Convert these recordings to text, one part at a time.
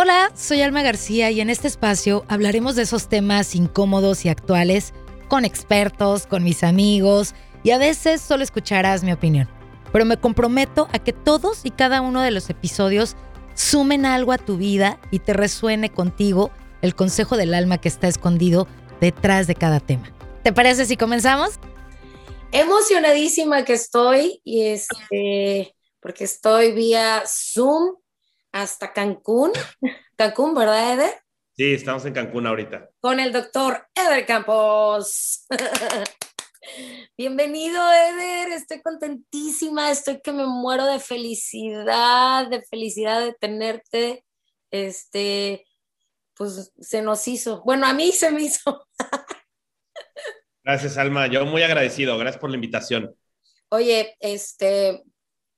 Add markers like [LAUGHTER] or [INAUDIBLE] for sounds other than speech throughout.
Hola, soy Alma García y en este espacio hablaremos de esos temas incómodos y actuales con expertos, con mis amigos y a veces solo escucharás mi opinión. Pero me comprometo a que todos y cada uno de los episodios sumen algo a tu vida y te resuene contigo el consejo del alma que está escondido detrás de cada tema. ¿Te parece si comenzamos? Emocionadísima que estoy y este, porque estoy vía Zoom hasta Cancún. Cancún, ¿verdad, Eder? Sí, estamos en Cancún ahorita. Con el doctor Eder Campos. [LAUGHS] Bienvenido, Eder. Estoy contentísima. Estoy que me muero de felicidad, de felicidad de tenerte. Este, pues se nos hizo. Bueno, a mí se me hizo. [LAUGHS] Gracias, Alma. Yo muy agradecido. Gracias por la invitación. Oye, este,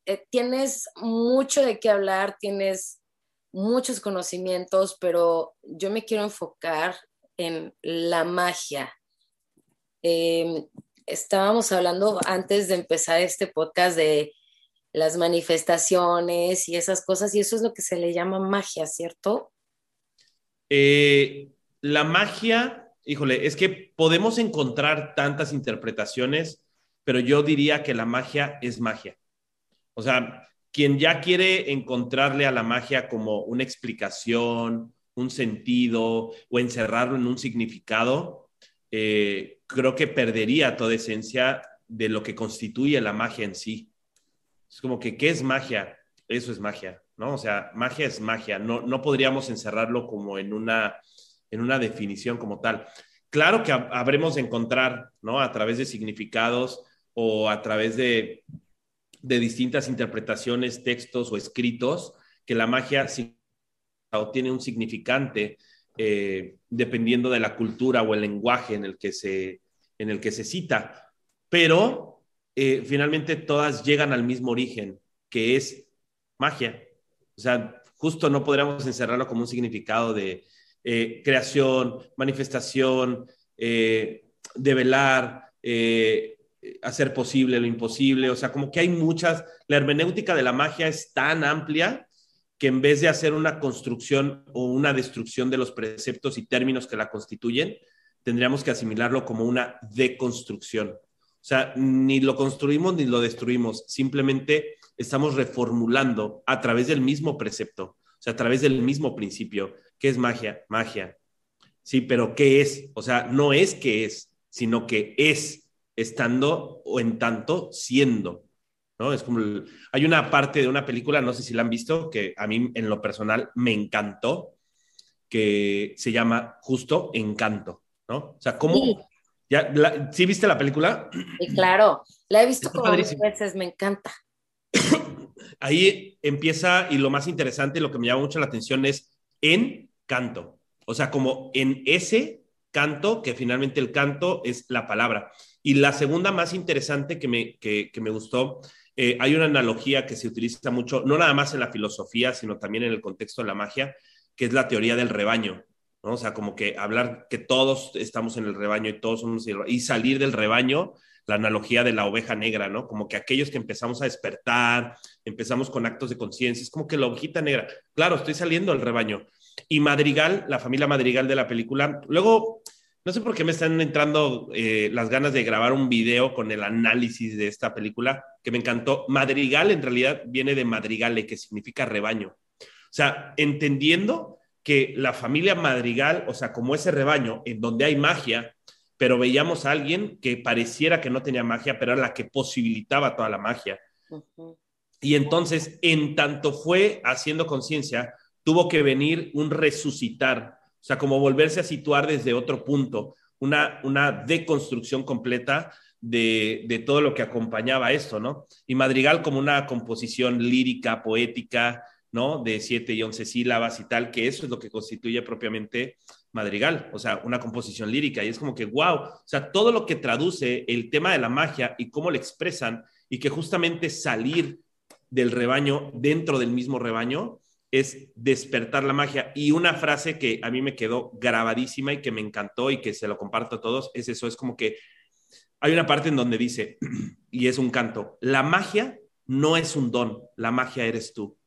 eh, tienes mucho de qué hablar, tienes muchos conocimientos, pero yo me quiero enfocar en la magia. Em, estábamos hablando antes de empezar este podcast de las manifestaciones y esas cosas, y eso es lo que se le llama magia, ¿cierto? Eh, la magia, híjole, es que podemos encontrar tantas interpretaciones, pero yo diría que la magia es magia. O sea, quien ya quiere encontrarle a la magia como una explicación, un sentido o encerrarlo en un significado, eh, creo que perdería toda esencia de lo que constituye la magia en sí. Es como que, ¿qué es magia? Eso es magia, ¿no? O sea, magia es magia. No, no podríamos encerrarlo como en una, en una definición como tal. Claro que habremos de encontrar, ¿no? A través de significados o a través de de distintas interpretaciones, textos o escritos, que la magia tiene un significante eh, dependiendo de la cultura o el lenguaje en el que se, en el que se cita. Pero eh, finalmente todas llegan al mismo origen, que es magia. O sea, justo no podríamos encerrarlo como un significado de eh, creación, manifestación, develar, hacer posible lo imposible, o sea, como que hay muchas, la hermenéutica de la magia es tan amplia que en vez de hacer una construcción o una destrucción de los preceptos y términos que la constituyen, tendríamos que asimilarlo como una deconstrucción. O sea, ni lo construimos ni lo destruimos, simplemente estamos reformulando a través del mismo precepto, o sea, a través del mismo principio. ¿Qué es magia? Magia. Sí, pero ¿qué es? O sea, no es que es, sino que es estando o en tanto siendo. ¿no? Es como hay una parte de una película, no sé si la han visto, que a mí en lo personal me encantó, que se llama justo Encanto, ¿no? O sea, ¿cómo? Sí. ¿Ya, ¿Sí viste la película? Sí, claro, la he visto como veces, me encanta. [COUGHS] Ahí empieza y lo más interesante, lo que me llama mucho la atención es en canto, o sea, como en ese canto, que finalmente el canto es la palabra. Y la segunda más interesante que me, que, me gustó, eh, hay una analogía que se utiliza mucho, no nada más en la filosofía, sino también en el contexto de la magia, que es la teoría del rebaño. ¿no? O sea, como que hablar que todos estamos en el rebaño y todos somos y salir del rebaño, la analogía de la oveja negra, ¿no? Como que aquellos que empezamos a despertar, empezamos con actos de conciencia, es como que la ovejita negra, claro, estoy saliendo del rebaño. Y Madrigal, la familia Madrigal de la película, luego no sé por qué me están entrando eh, las ganas de grabar un video con el análisis de esta película, que me encantó. Madrigal en realidad viene de madrigale, que significa rebaño. O sea, entendiendo que la familia madrigal, o sea, como ese rebaño en donde hay magia, pero veíamos a alguien que pareciera que no tenía magia, pero era la que posibilitaba toda la magia. Y entonces, en tanto fue haciendo conciencia, tuvo que venir un resucitar o sea, como volverse a situar desde otro punto, una, una deconstrucción completa de, de, todo lo que acompañaba esto, ¿no? Y Madrigal como una composición lírica, poética, ¿no? De siete y once sílabas y tal, que eso es lo que constituye propiamente Madrigal, o sea, una composición lírica. Y es como que, wow, o sea, todo lo que traduce el tema de la magia y cómo lo expresan y que justamente salir del rebaño dentro del mismo rebaño es despertar la magia. Y una frase que a mí me quedó grabadísima y que me encantó y que se lo comparto a todos es eso, es como que hay una parte en donde dice, [CLEARS THROAT] y es un canto, la magia no es un don, la magia eres tú.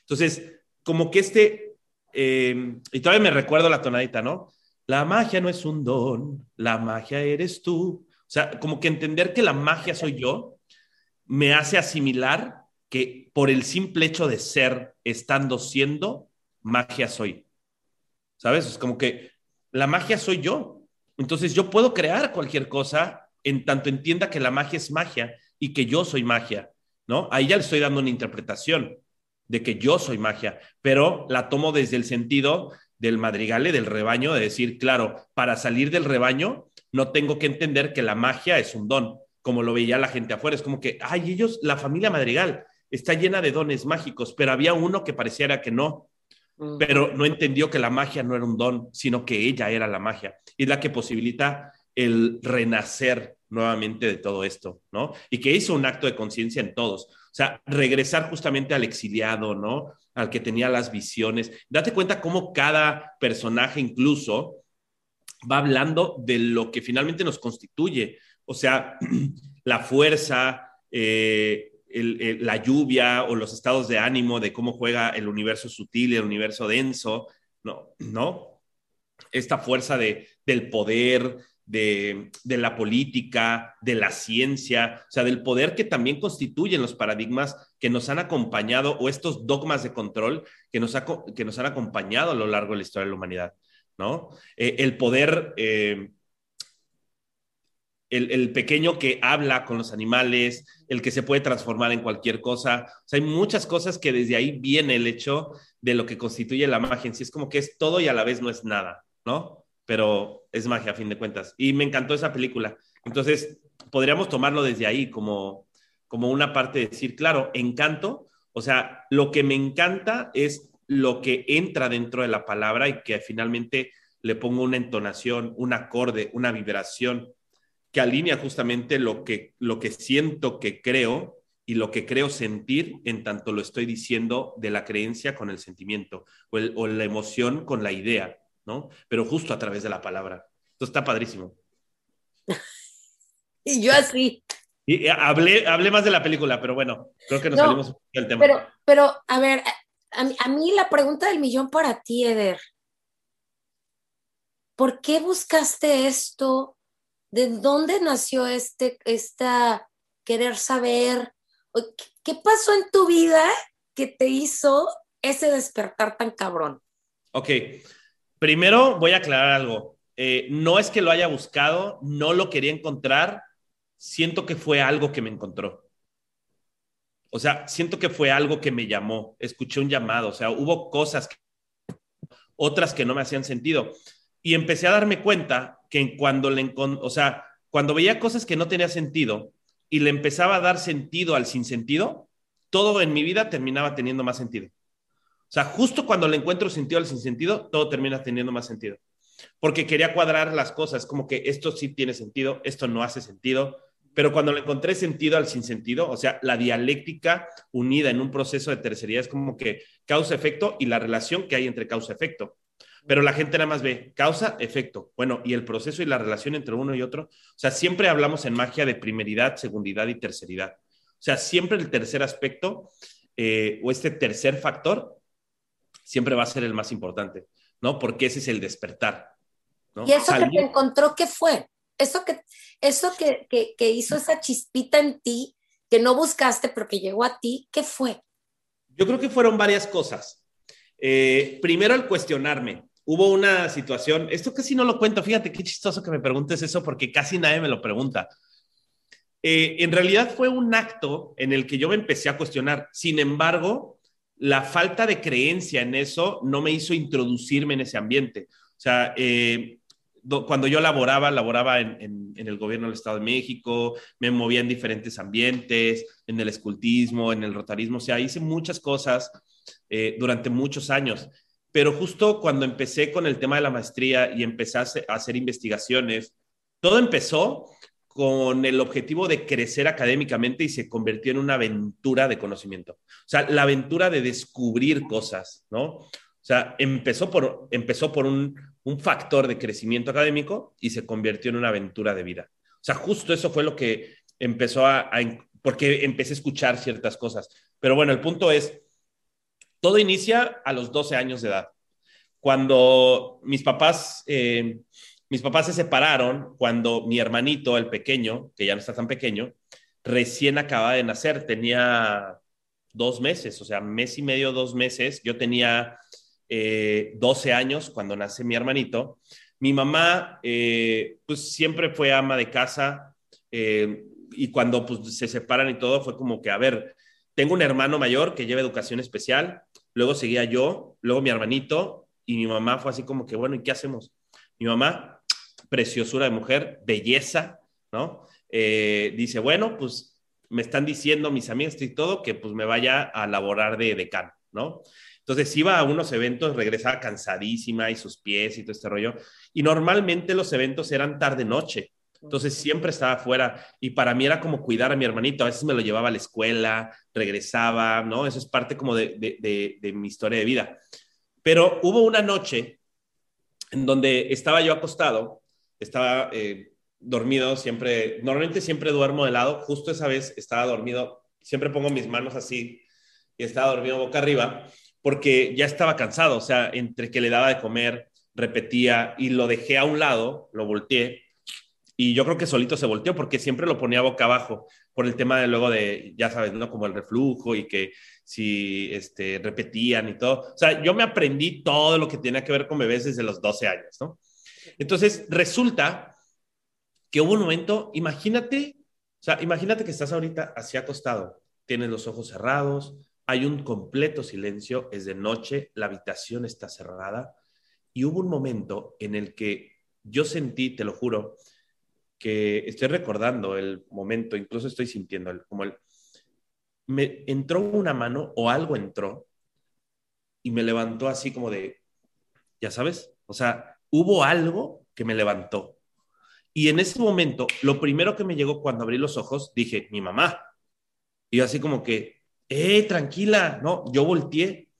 Entonces, como que este, eh, y todavía me recuerdo la tonadita, ¿no? La magia no es un don, la magia eres tú. O sea, como que entender que la magia soy yo me hace asimilar que por el simple hecho de ser, estando siendo, magia soy. ¿Sabes? Es como que la magia soy yo. Entonces yo puedo crear cualquier cosa en tanto entienda que la magia es magia y que yo soy magia, ¿no? Ahí ya le estoy dando una interpretación de que yo soy magia, pero la tomo desde el sentido del madrigale, del rebaño, de decir, claro, para salir del rebaño no tengo que entender que la magia es un don, como lo veía la gente afuera. Es como que, ay, ellos, la familia madrigal está llena de dones mágicos, pero había uno que pareciera que no, pero no entendió que la magia no era un don, sino que ella era la magia. Y es la que posibilita el renacer nuevamente de todo esto, ¿no? Y que hizo un acto de conciencia en todos. O sea, regresar justamente al exiliado, ¿no? Al que tenía las visiones. Date cuenta cómo cada personaje incluso va hablando de lo que finalmente nos constituye. O sea, [CLEARS THROAT] la fuerza, eh, la lluvia o los estados de ánimo de cómo juega el universo sutil y el universo denso, ¿no? ¿No? Esta fuerza de, del poder, de, la política, de la ciencia, o sea, del poder que también constituyen los paradigmas que nos han acompañado o estos dogmas de control que nos, que nos han acompañado a lo largo de la historia de la humanidad, ¿no? Eh, el poder, eh, el, pequeño que habla con los animales, el que se puede transformar en cualquier cosa, o sea, hay muchas cosas que desde ahí viene el hecho de lo que constituye la magia sí, es como que es todo y a la vez no es nada, ¿no? pero es magia a fin de cuentas. Y me encantó esa película. Entonces, podríamos tomarlo desde ahí como, como una parte de decir, claro, encanto, o sea, lo que me encanta es lo que entra dentro de la palabra y que finalmente le pongo una entonación, un acorde, una vibración que alinea justamente lo que, lo que siento que creo y lo que creo sentir en tanto lo estoy diciendo de la creencia con el sentimiento o, o la emoción con la idea. ¿no? Pero justo a través de la palabra. Entonces está padrísimo. [LAUGHS] y yo así. Y, hablé, hablé más de la película, pero bueno, creo que nos salimos del tema. Pero, pero a ver, a, mí la pregunta del millón para ti, Eder. ¿Por qué buscaste esto? ¿De dónde nació este, esta querer saber? ¿Qué pasó en tu vida que te hizo ese despertar tan cabrón? Ok, Primero voy a aclarar algo. Eh, no es que lo haya buscado, no lo quería encontrar, siento que fue algo que me encontró. O sea, siento que fue algo que me llamó, escuché un llamado, o sea, hubo cosas, otras que no me hacían sentido. Y empecé a darme cuenta que cuando le o sea, cuando veía cosas que no tenían sentido y le empezaba a dar sentido al sinsentido, todo en mi vida terminaba teniendo más sentido. O sea, justo cuando le encuentro sentido al sinsentido, todo termina teniendo más sentido. Porque quería cuadrar las cosas, como que esto sí tiene sentido, esto no hace sentido. Pero cuando le encontré sentido al sinsentido, o sea, la dialéctica unida en un proceso de tercería es como que causa-efecto y la relación que hay entre causa-efecto. Pero la gente nada más ve causa-efecto. Bueno, y el proceso y la relación entre uno y otro. O sea, siempre hablamos en magia de primeridad, segundidad y terceridad. O sea, siempre el tercer aspecto eh, o este tercer factor siempre va a ser el más importante, ¿no? Porque ese es el despertar. ¿Y eso que te encontró qué fue? Eso que, eso que, que, hizo esa chispita en ti, que no buscaste, pero que llegó a ti, ¿qué fue? Yo creo que fueron varias cosas. Eh, primero, el cuestionarme. Hubo una situación, esto casi no lo cuento, fíjate qué chistoso que me preguntes eso porque casi nadie me lo pregunta. Eh, en realidad fue un acto en el que yo me empecé a cuestionar. Sin embargo, la falta de creencia en eso no me hizo introducirme en ese ambiente. O sea, eh, cuando yo laboraba, laboraba en, el gobierno del Estado de México, me movía en diferentes ambientes, en el escultismo, en el rotarismo, o sea, hice muchas cosas eh, durante muchos años. Pero justo cuando empecé con el tema de la maestría y empecé a hacer investigaciones, todo empezó con el objetivo de crecer académicamente y se convirtió en una aventura de conocimiento. O sea, la aventura de descubrir cosas, ¿no? O sea, empezó por, empezó por un, factor de crecimiento académico y se convirtió en una aventura de vida. O sea, justo eso fue lo que empezó a, a porque empecé a escuchar ciertas cosas. Pero bueno, el punto es, todo inicia a los 12 años de edad. cuando mis papás, eh, mis papás se separaron, cuando mi hermanito, el pequeño, que ya no está tan pequeño, recién acaba de nacer, tenía dos meses, o sea, mes y medio, dos meses. Yo tenía 12 años cuando nace mi hermanito. Mi mamá, pues siempre fue ama de casa y cuando pues, se separan y todo, fue como que, a ver, tengo un hermano mayor que lleva educación especial, luego seguía yo, luego mi hermanito, y mi mamá fue así como que, bueno, ¿y qué hacemos? Mi mamá, preciosura de mujer, belleza, ¿no? Eh, dice, bueno, pues me están diciendo mis amigos y todo que pues me vaya a laborar de decano, ¿no? Entonces iba a unos eventos, regresaba cansadísima y sus pies y todo este rollo. Y normalmente los eventos eran tarde-noche. Entonces siempre estaba afuera y para mí era como cuidar a mi hermanito. A veces me lo llevaba a la escuela, regresaba, ¿no? Eso es parte como de, mi historia de vida. Pero hubo una noche en donde estaba yo acostado, estaba eh, dormido, siempre, normalmente siempre duermo de lado, justo esa vez estaba dormido, siempre pongo mis manos así y estaba dormido boca arriba porque ya estaba cansado, o sea, entre que le daba de comer, repetía y lo dejé a un lado, lo volteé y yo creo que solito se volteó porque siempre lo ponía boca abajo por el tema de luego de, ya sabes, ¿no? Como el reflujo y que si este, repetían y todo. O sea, yo me aprendí todo lo que tenía que ver con bebés desde los 12 años, ¿no? Entonces, resulta que hubo un momento, imagínate, o sea, imagínate que estás ahorita así acostado, tienes los ojos cerrados, hay un completo silencio, es de noche, la habitación está cerrada y hubo un momento en el que yo sentí, te lo juro, que estoy recordando el momento, incluso estoy sintiendo el, como el, me entró una mano o algo entró y me levantó así como de, ya sabes, o sea, hubo algo que me levantó. Y en ese momento, lo primero que me llegó cuando abrí los ojos, dije, mi mamá. Y así como que, eh, tranquila, no, yo volteé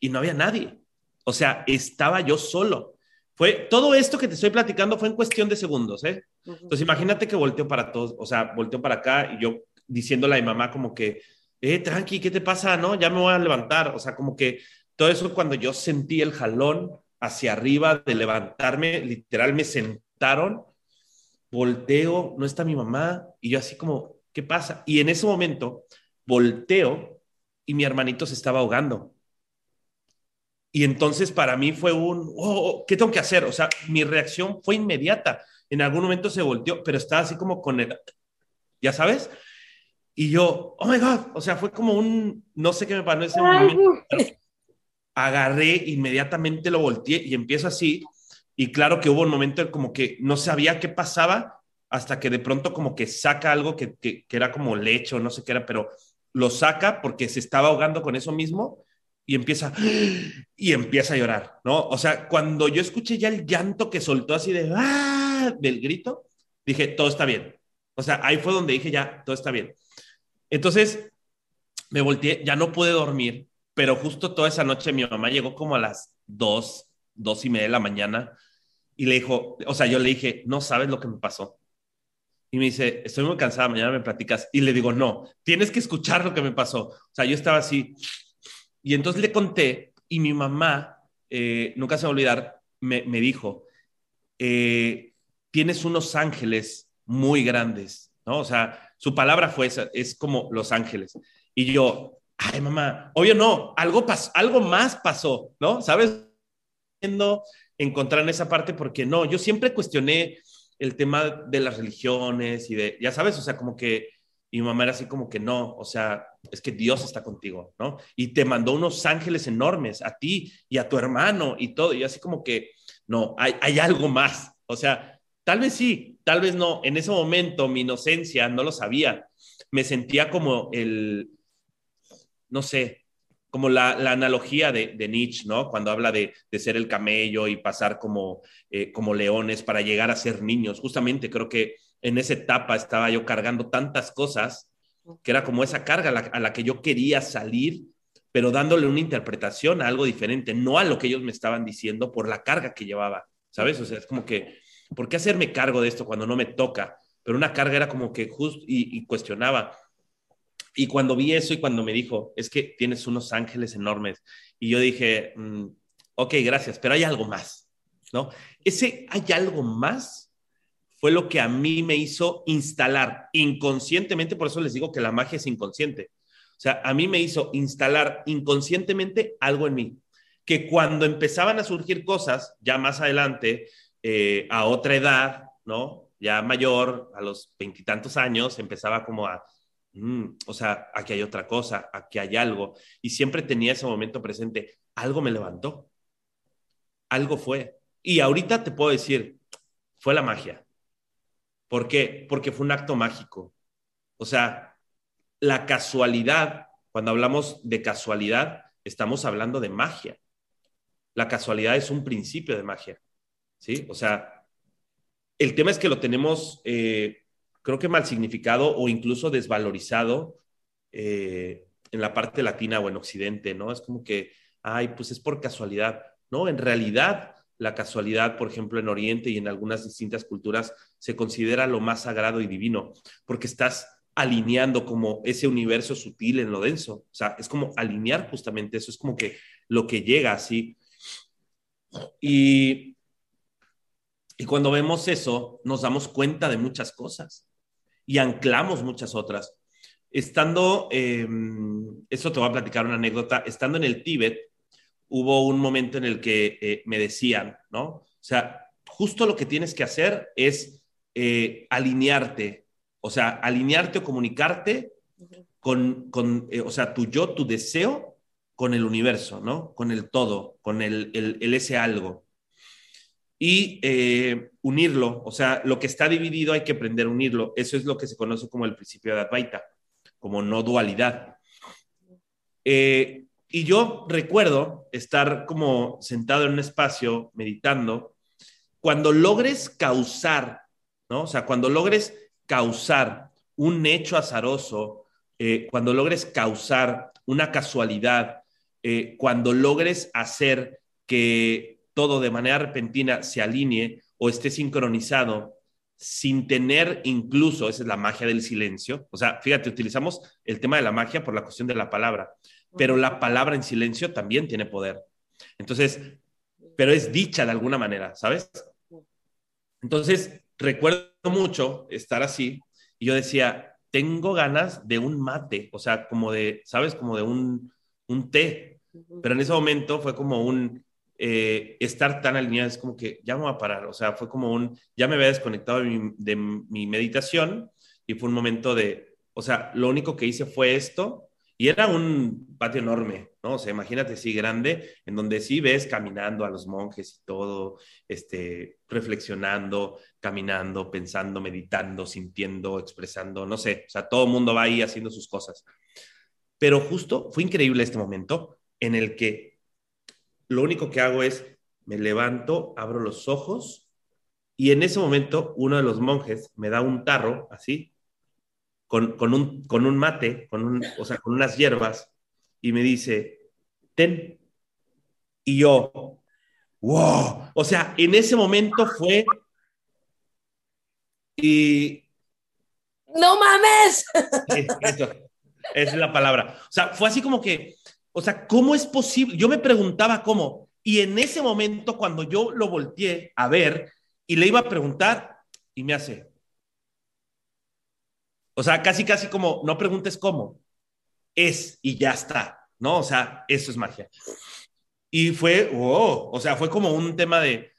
y no había nadie. O sea, estaba yo solo. Fue, todo esto que te estoy platicando fue en cuestión de segundos, ¿eh? Entonces imagínate que volteó para todos, o sea, volteó para acá y yo diciéndole a mi mamá como que, eh, tranqui, ¿qué te pasa? No, ya me voy a levantar. O sea, como que todo eso cuando yo sentí el jalón hacia arriba de levantarme, literal me sentaron, volteo, no está mi mamá y yo así como, ¿qué pasa? Y en ese momento volteo y mi hermanito se estaba ahogando. Y entonces para mí fue un, oh, oh, ¿qué tengo que hacer? O sea, mi reacción fue inmediata. En algún momento se volteó, pero estaba así como con el, ya sabes. Y yo, oh my God, o sea, fue como un, no sé qué me pasó ese momento. Agarré, inmediatamente lo volteé y empiezo así. Y claro que hubo un momento como que no sabía qué pasaba hasta que de pronto como que saca algo que, que, que era como leche o no sé qué era, pero lo saca porque se estaba ahogando con eso mismo y empieza y empieza a llorar, ¿no? O sea, cuando yo escuché ya el llanto que soltó así de ¡ah! del grito, dije, todo está bien. O sea, ahí fue donde dije, ya, todo está bien. Entonces, me volteé, ya no pude dormir, pero justo toda esa noche mi mamá llegó como a las dos, dos y media de la mañana y le dijo, o sea, yo le dije, no sabes lo que me pasó. Y me dice, estoy muy cansada, mañana me platicas. Y le digo, no, tienes que escuchar lo que me pasó. O sea, yo estaba así, y entonces le conté y mi mamá, eh, nunca se va a olvidar, me, dijo, eh, tienes unos ángeles muy grandes, ¿no? O sea, su palabra fue esa, es como los ángeles. Y yo, ay mamá, obvio no, algo, pasó, algo más pasó, ¿no? ¿Sabes? Encontrar en esa parte porque no, yo siempre cuestioné el tema de las religiones y de, ya sabes, o sea, como que y mi mamá era así como que no, o sea, es que Dios está contigo, ¿no? Y te mandó unos ángeles enormes a ti y a tu hermano y todo. Y así como que, no, hay, hay algo más. O sea, tal vez sí, tal vez no. En ese momento mi inocencia no lo sabía. Me sentía como el, no sé, como la, la analogía de, de, Nietzsche, ¿no? Cuando habla de, de ser el camello y pasar como, eh, como leones para llegar a ser niños. Justamente creo que en esa etapa estaba yo cargando tantas cosas que era como esa carga a la, que yo quería salir, pero dándole una interpretación a algo diferente, no a lo que ellos me estaban diciendo por la carga que llevaba, ¿sabes? O sea, es como que, ¿por qué hacerme cargo de esto cuando no me toca? Pero una carga era como que justo y, cuestionaba. Y cuando vi eso y cuando me dijo, es que tienes unos ángeles enormes, y yo dije, mm, ok, gracias, pero hay algo más, ¿no? Ese hay algo más fue lo que a mí me hizo instalar inconscientemente, por eso les digo que la magia es inconsciente. O sea, a mí me hizo instalar inconscientemente algo en mí, que cuando empezaban a surgir cosas, ya más adelante, eh, a otra edad, ¿no? Ya mayor, a los veintitantos años, empezaba como a, mm, o sea, aquí hay otra cosa, aquí hay algo, y siempre tenía ese momento presente, algo me levantó, algo fue. Y ahorita te puedo decir, fue la magia. ¿Por qué? Porque fue un acto mágico. O sea, la casualidad, cuando hablamos de casualidad, estamos hablando de magia. La casualidad es un principio de magia. ¿Sí? O sea, el tema es que lo tenemos, eh, creo que mal significado o incluso desvalorizado eh, en la parte latina o en Occidente, ¿no? Es como que, ay, pues es por casualidad. No, en realidad la casualidad, por ejemplo, en Oriente y en algunas distintas culturas, se considera lo más sagrado y divino, porque estás alineando como ese universo sutil en lo denso. O sea, es como alinear justamente eso, es como que lo que llega así. Y, y cuando vemos eso, nos damos cuenta de muchas cosas y anclamos muchas otras. Estando, em, eso te voy a platicar una anécdota, estando en el Tíbet, hubo un momento en el que eh, me decían, ¿no? O sea, justo lo que tienes que hacer es eh, alinearte, o sea, alinearte o comunicarte con, con eh, o sea, tu yo, tu deseo con el universo, ¿no? Con el todo, con el, el, ese algo. Y unirlo, o sea, lo que está dividido hay que aprender a unirlo. Eso es lo que se conoce como el principio de Advaita, como no dualidad. Eh, y yo recuerdo estar como sentado en un espacio meditando, cuando logres causar, ¿no? O sea, cuando logres causar un hecho azaroso, eh, cuando logres causar una casualidad, eh, cuando logres hacer que todo de manera repentina se alinee o esté sincronizado sin tener incluso, esa es la magia del silencio, o sea, fíjate, utilizamos el tema de la magia por la cuestión de la palabra, pero la palabra en silencio también tiene poder. Entonces, pero es dicha de alguna manera, ¿sabes? Entonces, recuerdo mucho estar así y yo decía, tengo ganas de un mate, o sea, como de, ¿sabes? Como de un, un té. Pero en ese momento fue como un eh, estar tan alineado, es como que ya me voy a parar, o sea, fue como un, ya me había desconectado de mi, de mi meditación y fue un momento de, o sea, lo único que hice fue esto y era un patio enorme, ¿no? O sea, imagínate, sí, grande, en donde sí ves caminando a los monjes y todo, este, reflexionando, caminando, pensando, meditando, sintiendo, expresando, no sé, o sea, todo el mundo va ahí haciendo sus cosas. Pero justo fue increíble este momento en el que lo único que hago es, me levanto, abro los ojos y en ese momento uno de los monjes me da un tarro así con, un, con un mate, con un, o sea, con unas hierbas, y me dice, ten. Y yo, wow, o sea, en ese momento fue... Y... No mames. esa es la palabra. O sea, fue así como que, o sea, ¿cómo es posible? Yo me preguntaba cómo. Y en ese momento, cuando yo lo volteé a ver y le iba a preguntar, y me hace, o sea, casi, casi como, no preguntes cómo, es y ya está, ¿no? O sea, eso es magia. Y fue, oh, o sea, fue como un tema de,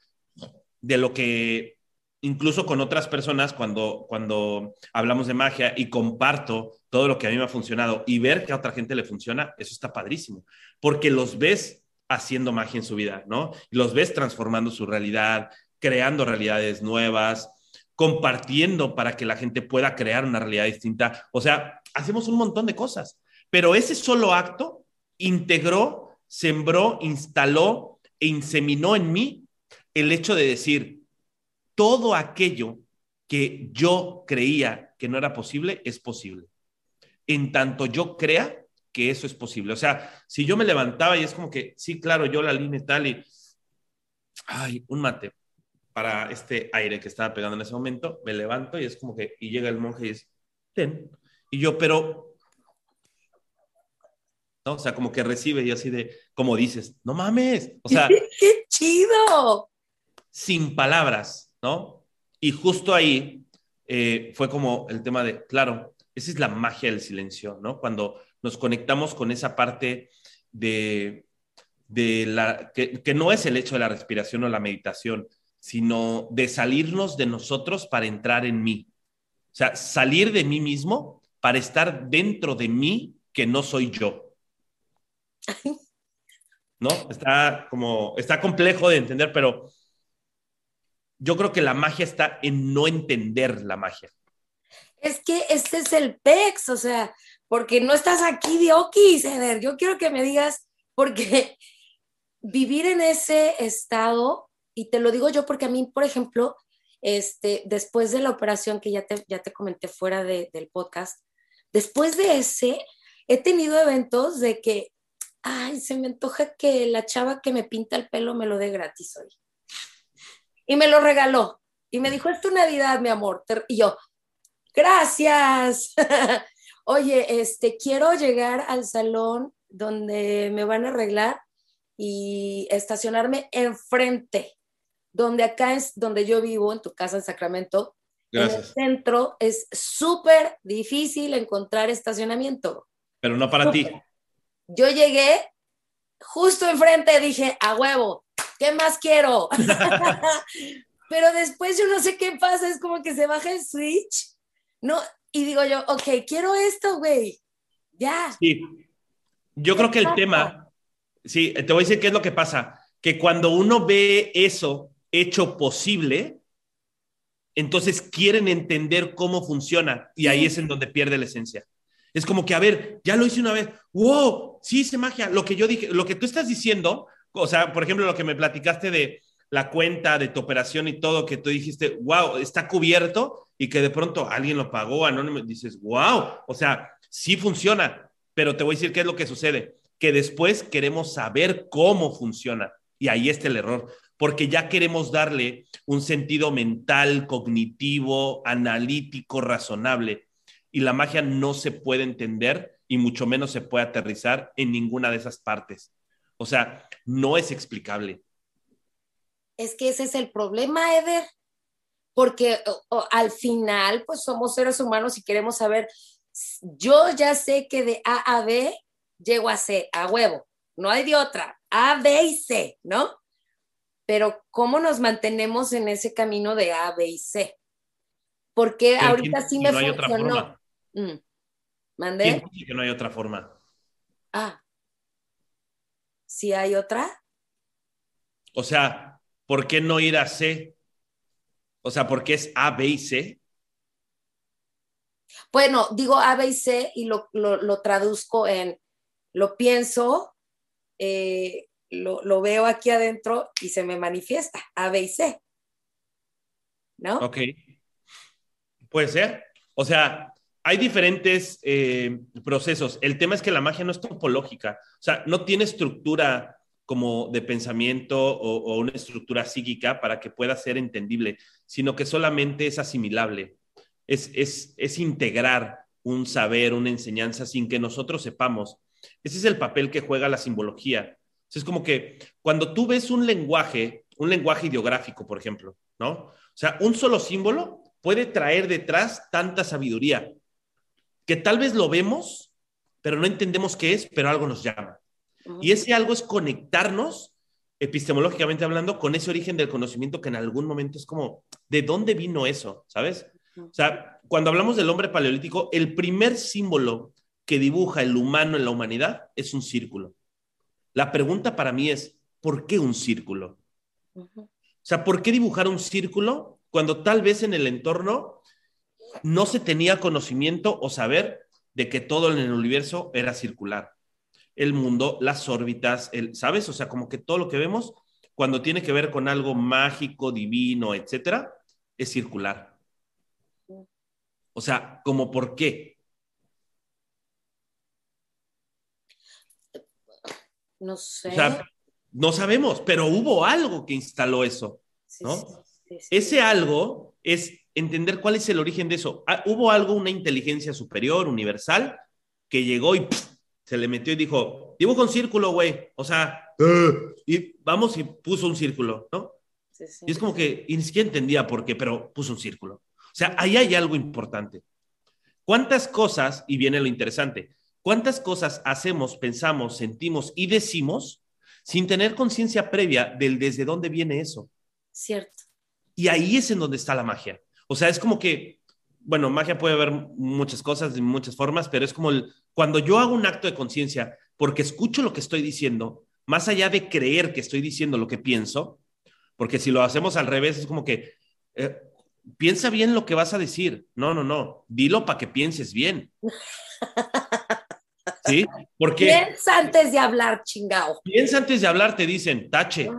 de lo que incluso con otras personas cuando, cuando hablamos de magia y comparto todo lo que a mí me ha funcionado y ver que a otra gente le funciona, eso está padrísimo, porque los ves haciendo magia en su vida, ¿no? Los ves transformando su realidad, creando realidades nuevas, compartiendo para que la gente pueda crear una realidad distinta. O sea, hacemos un montón de cosas, pero ese solo acto integró, sembró, instaló e inseminó en mí el hecho de decir, todo aquello que yo creía que no era posible, es posible. En tanto yo crea que eso es posible. O sea, si yo me levantaba y es como que, sí, claro, yo la línea tal y, ay, un mate, para este aire que estaba pegando en ese momento, me levanto y es como que, y llega el monje y dice, ten. Y yo, pero, ¿no? O sea, como que recibe y así de, como dices, no mames, o sea, [LAUGHS] ¡Qué chido! sin palabras, ¿no? Y justo ahí eh, fue como el tema de, claro, esa es la magia del silencio, ¿no? Cuando nos conectamos con esa parte de, de la, que, que no es el hecho de la respiración o la meditación, sino de salirnos de nosotros para entrar en mí. O sea, salir de mí mismo para estar dentro de mí que no soy yo. ¿No? Está como, está complejo de entender, pero yo creo que la magia está en no entender la magia. Es que este es el PEX, o sea, porque no estás aquí de okis. Yo quiero que me digas, porque [LAUGHS] vivir en ese estado, y te lo digo yo porque a mí, por ejemplo, este, después de la operación que ya te, ya te comenté fuera de, del podcast, después de ese, he tenido eventos de que, ay, se me antoja que la chava que me pinta el pelo me lo dé gratis hoy. Y me lo regaló. Y me dijo, es tu Navidad, mi amor. Y yo, gracias. [LAUGHS] Oye, este, quiero llegar al salón donde me van a arreglar y estacionarme enfrente, donde acá es donde yo vivo, en tu casa en Sacramento. Gracias. En el centro es súper difícil encontrar estacionamiento. Pero no para ti. Yo llegué justo enfrente, dije, a huevo, ¿qué más quiero? [LAUGHS] Pero después yo no sé qué pasa, es como que se baja el switch, ¿no? Y digo yo, ok, quiero esto, güey. Ya. Sí. Yo creo que el tema, sí, te voy a decir qué es lo que pasa, que cuando uno ve eso hecho posible, entonces quieren entender cómo funciona y ahí es en donde pierde la esencia. Es como que, a ver, ya lo hice una vez, wow, sí hice magia. Lo que yo dije, lo que tú estás diciendo, o sea, por ejemplo, lo que me platicaste de la cuenta, de tu operación y todo, que tú dijiste, wow, está cubierto y que de pronto alguien lo pagó anónimo, dices, wow, o sea, sí funciona, pero te voy a decir qué es lo que sucede, que después queremos saber cómo funciona y ahí está el error, porque ya queremos darle un sentido mental, cognitivo, analítico, razonable y la magia no se puede entender y mucho menos se puede aterrizar en ninguna de esas partes. O sea, no es explicable. Es que ese es el problema, Eder, porque al final, pues somos seres humanos y queremos saber, yo ya sé que de A a B llego a C, a huevo, no hay de otra, A, B y C, ¿no? Pero ¿cómo nos mantenemos en ese camino de A, B y C? Porque Pero ahorita ¿quién- sí me no funcionó. Mm. ¿Mandé? ¿Quién dice que no hay otra forma? Ah. ¿Sí hay otra? O sea, ¿por qué no ir a C? O sea, ¿por qué es A, B y C? Bueno, digo A, B y C y lo, lo, lo traduzco en lo pienso, eh, lo, lo veo aquí adentro y se me manifiesta A, B y C. ¿No? Ok. Puede ser. O sea, hay diferentes eh, procesos. El tema es que la magia no es topológica. O sea, no tiene estructura como de pensamiento o, o una estructura psíquica para que pueda ser entendible, sino que solamente es asimilable. Es, es, es integrar un saber, una enseñanza sin que nosotros sepamos. Ese es el papel que juega la simbología. Es como que cuando tú ves un lenguaje, un lenguaje ideográfico, por ejemplo, ¿no? O sea, un solo símbolo puede traer detrás tanta sabiduría que tal vez lo vemos, pero no entendemos qué es, pero algo nos llama. Y ese algo es conectarnos, epistemológicamente hablando, con ese origen del conocimiento que en algún momento es como, ¿de dónde vino eso? ¿Sabes? O sea, cuando hablamos del hombre paleolítico, el primer símbolo que dibuja el humano en la humanidad es un círculo. La pregunta para mí es, ¿por qué un círculo? O sea, ¿por qué dibujar un círculo cuando tal vez en el entorno no se tenía conocimiento o saber de que todo en el universo era circular? El mundo, las órbitas, el, ¿sabes? O sea, como que todo lo que vemos cuando tiene que ver con algo mágico, divino, etcétera, es circular. O sea, como por qué? No sé. O sea, no sabemos, pero hubo algo que instaló eso. ¿no? sí, sí, sí. Ese algo es entender cuál es el origen de eso. Ah, Hubo algo, una inteligencia superior, universal, que llegó y se le metió y dijo, dibuja un círculo, güey. O sea, "Uh", y vamos y puso un círculo, ¿no? Sí, sí. Y es como que, y ni siquiera entendía por qué, pero puso un círculo. O sea, ahí hay algo importante. ¿Cuántas cosas, y viene lo interesante, cuántas cosas hacemos, pensamos, sentimos y decimos sin tener conciencia previa del desde dónde viene eso? Cierto. Y ahí es en donde está la magia. O sea, es como que, bueno, magia puede haber muchas cosas, de muchas formas, pero es como el, cuando yo hago un acto de conciencia porque escucho lo que estoy diciendo, más allá de creer que estoy diciendo lo que pienso, porque si lo hacemos al revés, es como que eh, piensa bien lo que vas a decir. No, no, no. Dilo para que pienses bien. [LAUGHS] ¿Sí? Porque Piensa antes de hablar, chingao. piensa antes de hablar, te dicen, tache.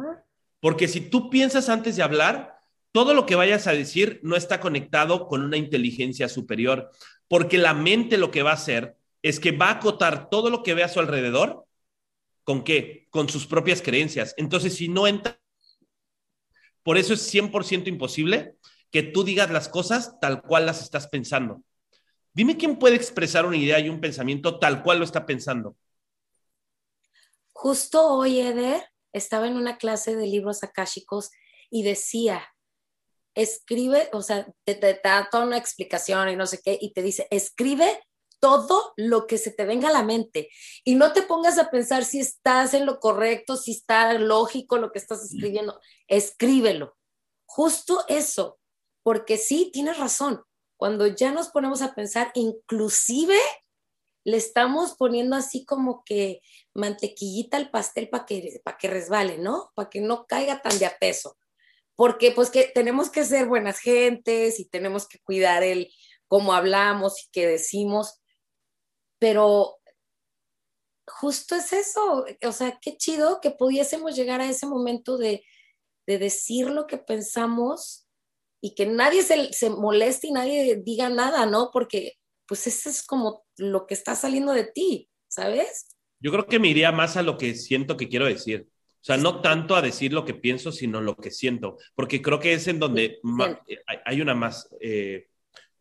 Porque si tú piensas antes de hablar, todo lo que vayas a decir no está conectado con una inteligencia superior, porque la mente lo que va a hacer es que va a acotar todo lo que ve a su alrededor, ¿con qué? Con sus propias creencias. Entonces, si no entra, por eso es 100% imposible que tú digas las cosas tal cual las estás pensando. Dime quién puede expresar una idea y un pensamiento tal cual lo está pensando. Justo hoy, Eder, estaba en una clase de libros akáshicos y decía, escribe, o sea, te, te da toda una explicación y no sé qué, y te dice, escribe todo lo que se te venga a la mente y no te pongas a pensar si estás en lo correcto, si está lógico lo que estás escribiendo, escríbelo. Justo eso, porque sí, tienes razón. Cuando ya nos ponemos a pensar, inclusive le estamos poniendo así como que mantequillita al pastel para que, para que resbale, ¿no? Para que no caiga tan de a peso. Porque pues que tenemos que ser buenas gentes y tenemos que cuidar el cómo hablamos y qué decimos, pero justo es eso, o sea, qué chido que pudiésemos llegar a ese momento de, de decir lo que pensamos y que nadie se, se moleste y nadie diga nada, ¿no? Porque pues eso es como lo que está saliendo de ti, ¿sabes? Yo creo que me iría más a lo que siento que quiero decir. O sea, no tanto a decir lo que pienso, sino lo que siento, porque creo que es en donde hay- hay una más, eh,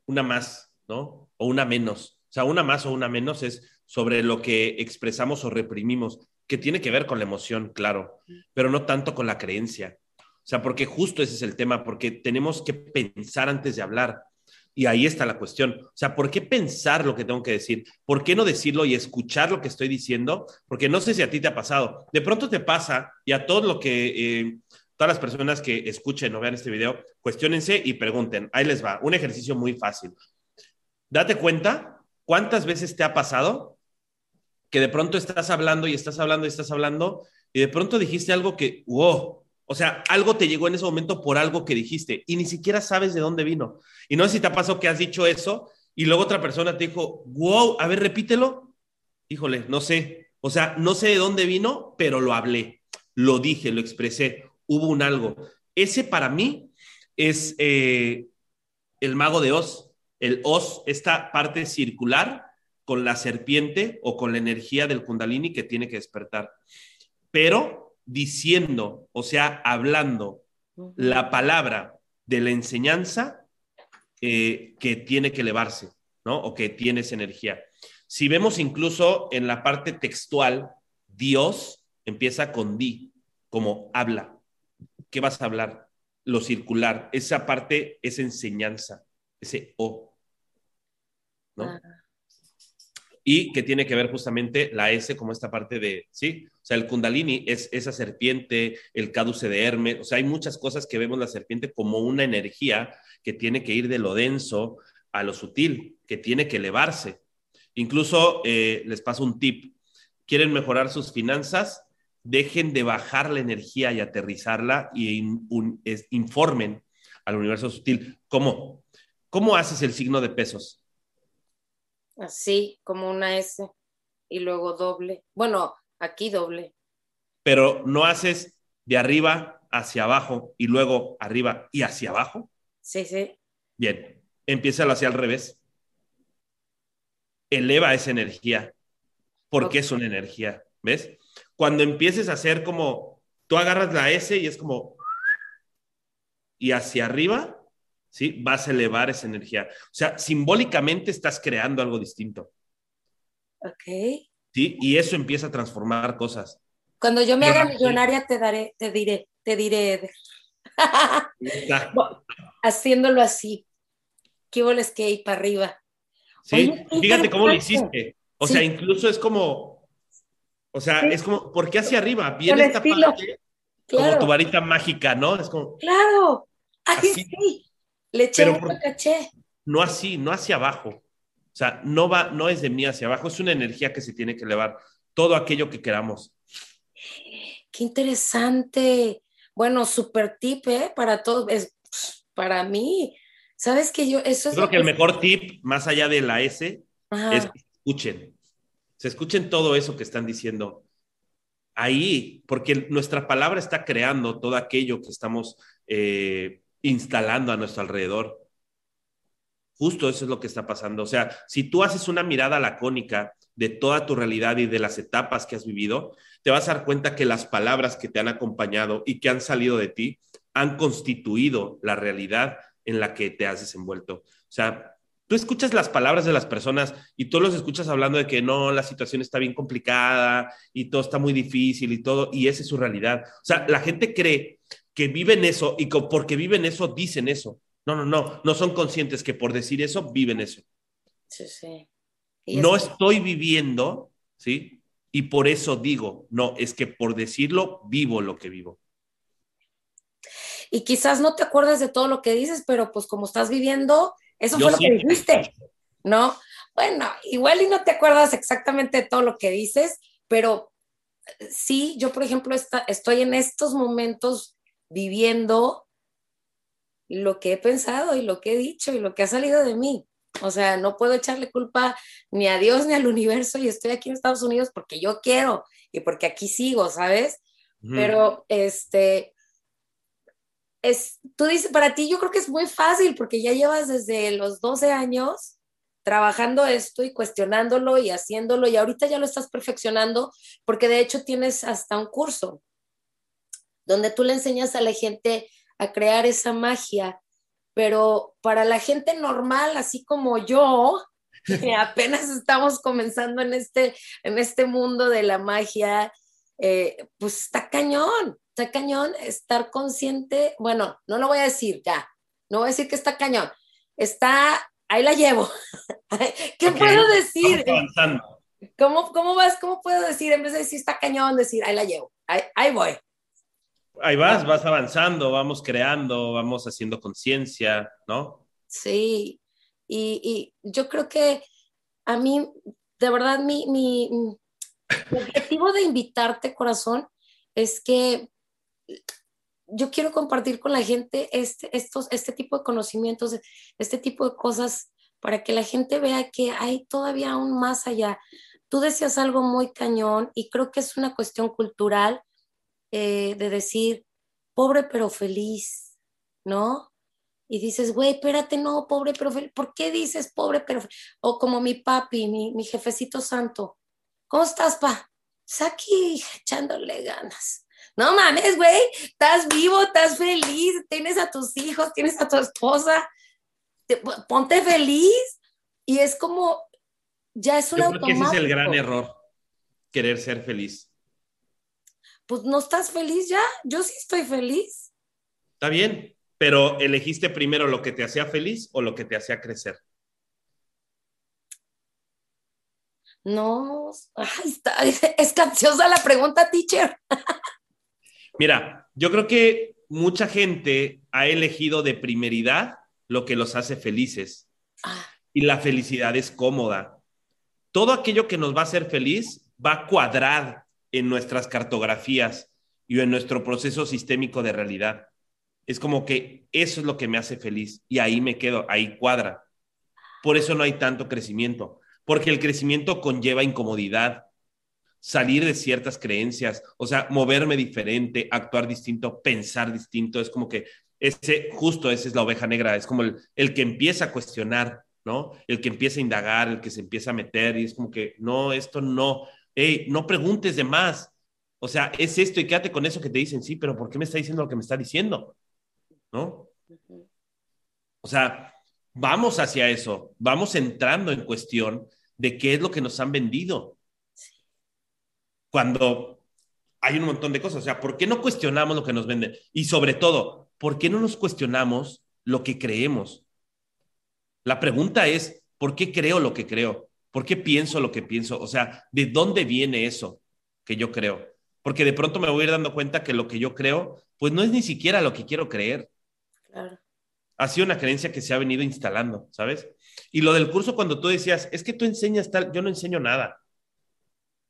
una más, ¿no? O una menos. O sea, una más o una menos es sobre lo que expresamos o reprimimos, que tiene que ver con la emoción, claro, pero no tanto con la creencia. O sea, porque justo ese es el tema, porque tenemos que pensar antes de hablar. Y ahí está la cuestión. O sea, ¿por qué pensar lo que tengo que decir? ¿Por qué no decirlo y escuchar lo que estoy diciendo? Porque no sé si a ti te ha pasado. De pronto te pasa y a todos lo que, eh, todas las personas que escuchen o vean este video, cuestionense y pregunten. Ahí les va. Un ejercicio muy fácil. Date cuenta cuántas veces te ha pasado que de pronto estás hablando y estás hablando y estás hablando y de pronto dijiste algo que, wow, o sea, algo te llegó en ese momento por algo que dijiste y ni siquiera sabes de dónde vino. Y no sé si te ha pasado que has dicho eso y luego otra persona te dijo, wow, a ver, repítelo. Híjole, no sé. O sea, no sé de dónde vino, pero lo hablé, lo dije, lo expresé, hubo un algo. Ese para mí es eh, el mago de Oz. El Oz, esta parte circular con la serpiente o con la energía del kundalini que tiene que despertar. Pero diciendo, o sea, hablando la palabra de la enseñanza eh, que tiene que elevarse, ¿no? O que tiene esa energía. Si vemos incluso en la parte textual, Dios empieza con di, como habla. ¿Qué vas a hablar? Lo circular. Esa parte es enseñanza, ese O. ¿no? Ah. Y que tiene que ver justamente la S como esta parte de, ¿sí? O sea, el kundalini es esa serpiente, el caduce de Hermes, o sea, hay muchas cosas que vemos la serpiente como una energía que tiene que ir de lo denso a lo sutil, que tiene que elevarse. Incluso eh, les paso un tip, quieren mejorar sus finanzas, dejen de bajar la energía y aterrizarla y informen al universo sutil. ¿Cómo? ¿Cómo haces el signo de pesos? Así, como una S y luego doble. Bueno, aquí doble. Pero no haces de arriba hacia abajo y luego arriba y hacia abajo. Sí, sí. Bien, empieza hacia al revés. Eleva esa energía, porque es una energía, ¿ves? Cuando empieces a hacer como, tú agarras la S y es como, y hacia arriba, ¿sí? Vas a elevar esa energía. O sea, simbólicamente estás creando algo distinto. Ok. ¿sí? Y eso empieza a transformar cosas. Cuando yo me haga millonaria te daré, te diré, te diré. [LAUGHS] Haciéndolo así. ¿Qué boles que hay para arriba? Sí, fíjate cómo lo hiciste. O sea, incluso es como, o sea, es como, ¿por qué hacia arriba? Viene esta parte como tu varita mágica, ¿no? Es como. Claro, así, sí. Le eché un caché. No así, no hacia abajo. O sea, no va, no es de mí hacia abajo, es una energía que se tiene que elevar. Todo aquello que queramos. Qué interesante. Bueno, súper tip, ¿eh? Para todos, es para mí. ¿Sabes que yo, eso es... creo que el mejor tip, más allá de la S, es que escuchen. Se escuchen todo eso que están diciendo ahí, porque nuestra palabra está creando todo aquello que estamos eh, instalando a nuestro alrededor. Justo eso es lo que está pasando. O sea, si tú haces una mirada lacónica de toda tu realidad y de las etapas que has vivido, te vas a dar cuenta que las palabras que te han acompañado y que han salido de ti han constituido la realidad en la que te has desenvuelto. O sea, tú escuchas las palabras de las personas y tú los escuchas hablando de que no, la situación está bien complicada y todo está muy difícil y todo, y esa es su realidad. O sea, la gente cree que viven eso y que porque viven eso dicen eso. No, no, no, no son conscientes que por decir eso viven eso. Sí, sí. No estoy viviendo, ¿sí? Y por eso digo, no, es que por decirlo vivo lo que vivo y quizás no te acuerdas de todo lo que dices, pero pues como estás viviendo, eso fue lo que dijiste, ¿no? Bueno, igual y no te acuerdas exactamente de todo lo que dices, pero sí, yo por ejemplo estoy en estos momentos viviendo lo que he pensado y lo que he dicho y lo que ha salido de mí. O sea, no puedo echarle culpa ni a Dios ni al universo y estoy aquí en Estados Unidos porque yo quiero y porque aquí sigo, ¿sabes? Pero este, es, tú dices, para ti yo creo que es muy fácil porque ya llevas desde los 12 años trabajando esto y cuestionándolo y haciéndolo y ahorita ya lo estás perfeccionando porque de hecho tienes hasta un curso donde tú le enseñas a la gente a crear esa magia, pero para la gente normal, así como yo, [LAUGHS] que apenas estamos comenzando en este, en este mundo de la magia, eh, pues está cañón, está cañón estar consciente, bueno, no lo voy a decir ya, no voy a decir que está cañón, está, ahí la llevo. [LAUGHS] ¿Qué puedo decir? ¿Cómo, ¿Cómo vas? ¿Cómo puedo decir? En vez de decir está cañón, decir ahí la llevo, ahí, voy. Ahí vas, vas avanzando, vamos creando, vamos haciendo conciencia, ¿no? Sí, y, yo creo que a mí, de verdad, mi objetivo de invitarte, corazón, es que yo quiero compartir con la gente este, estos, este tipo de conocimientos, este tipo de cosas, para que la gente vea que hay todavía aún más allá. Tú decías algo muy cañón y creo que es una cuestión cultural eh, de decir, pobre pero feliz, ¿no? Y dices, güey, espérate, no, pobre pero feliz. ¿Por qué dices pobre pero feliz? O como mi papi, mi, mi jefecito santo. ¿Cómo estás, pa? Pues aquí echándole ganas no mames, güey, estás vivo, estás feliz, tienes a tus hijos, tienes a tu esposa, ponte feliz. Y es como, ya es un Yo creo que ese es el gran error, querer ser feliz. Pues no estás feliz ya, yo sí estoy feliz. Está bien, pero elegiste primero lo que te hacía feliz o lo que te hacía crecer. No, ay, está, [LAUGHS] es capciosa la pregunta, teacher. Mira, yo creo que mucha gente ha elegido de primeridad lo que los hace felices. Ah. Y la felicidad es cómoda. Todo aquello que nos va a hacer feliz va a cuadrar en nuestras cartografías y en nuestro proceso sistémico de realidad. Es como que eso es lo que me hace feliz y ahí me quedo, ahí cuadra. Por eso no hay tanto crecimiento, porque el crecimiento conlleva incomodidad, salir de ciertas creencias, o sea, moverme diferente, actuar distinto, pensar distinto, es como que ese, justo esa es la oveja negra, es como el, que empieza a cuestionar, ¿no? El que empieza a indagar, el que se empieza a meter y es como que, no, esto no, hey, no preguntes de más, o sea, es esto y quédate con eso que te dicen, sí, pero ¿por qué me está diciendo lo que me está diciendo? ¿No? O sea, vamos hacia eso, vamos entrando en cuestión de qué es lo que nos han vendido. cuando hay un montón de cosas. O sea, ¿por qué no cuestionamos lo que nos venden? Y sobre todo, ¿por qué no nos cuestionamos lo que creemos? La pregunta es, ¿por qué creo lo que creo? ¿Por qué pienso lo que pienso? O sea, ¿de dónde viene eso que yo creo? Porque de pronto me voy a ir dando cuenta que lo que yo creo, pues no es ni siquiera lo que quiero creer. Claro. Ha sido una creencia que se ha venido instalando, ¿sabes? Y lo del curso, cuando tú decías, es que tú enseñas tal, yo no enseño nada.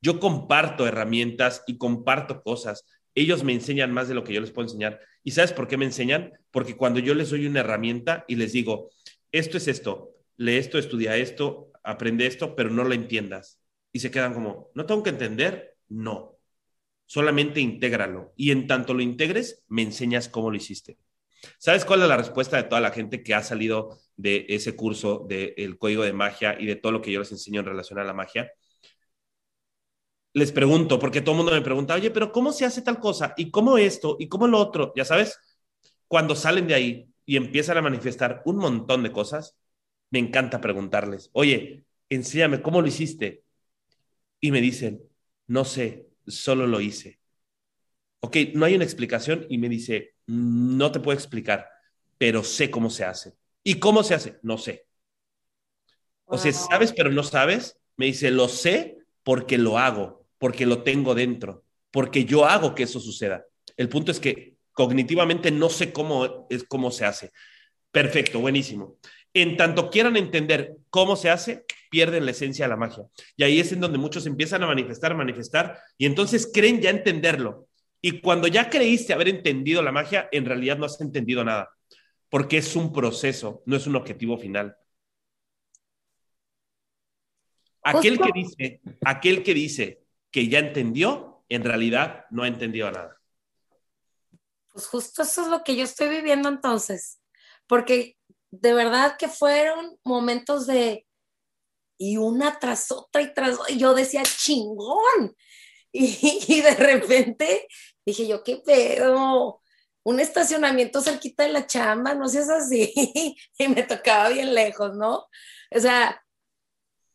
Yo comparto herramientas y comparto cosas. Ellos me enseñan más de lo que yo les puedo enseñar. ¿Y sabes por qué me enseñan? Porque cuando yo les doy una herramienta y les digo, esto es esto, lee esto, estudia esto, aprende esto, pero no lo entiendas. Y se quedan como, ¿no tengo que entender? No. Solamente intégralo. Y en tanto lo integres, me enseñas cómo lo hiciste. ¿Sabes cuál es la respuesta de toda la gente que ha salido de ese curso del código de magia y de todo lo que yo les enseño en relación a la magia? Les pregunto, porque todo el mundo me pregunta, oye, pero ¿cómo se hace tal cosa? ¿Y cómo esto? ¿Y cómo lo otro? Ya sabes, cuando salen de ahí y empiezan a manifestar un montón de cosas, me encanta preguntarles, oye, enséñame cómo lo hiciste. Y me dicen, no sé, solo lo hice. Ok, no hay una explicación y me dice, no te puedo explicar, pero sé cómo se hace. ¿Y cómo se hace? No sé. O sea, sabes, pero no sabes. Me dice, lo sé porque lo hago, porque lo tengo dentro, porque yo hago que eso suceda. El punto es que cognitivamente no sé cómo es cómo se hace. Perfecto, buenísimo. En tanto quieran entender cómo se hace, pierden la esencia de la magia. Y ahí es en donde muchos empiezan a manifestar, manifestar, y entonces creen ya entenderlo. Y cuando ya creíste haber entendido la magia, en realidad no has entendido nada, porque es un proceso, no es un objetivo final. Aquel que dice, aquel que dice que ya entendió, en realidad no ha entendido nada. Pues justo eso es lo que yo estoy viviendo entonces, porque de verdad que fueron momentos de y una tras otra y tras otra, y yo decía chingón. [LAUGHS] y de repente Dije yo, ¿qué pedo? Un estacionamiento cerquita de la chamba, no seas así. [LAUGHS] y me tocaba bien lejos, ¿no? O sea,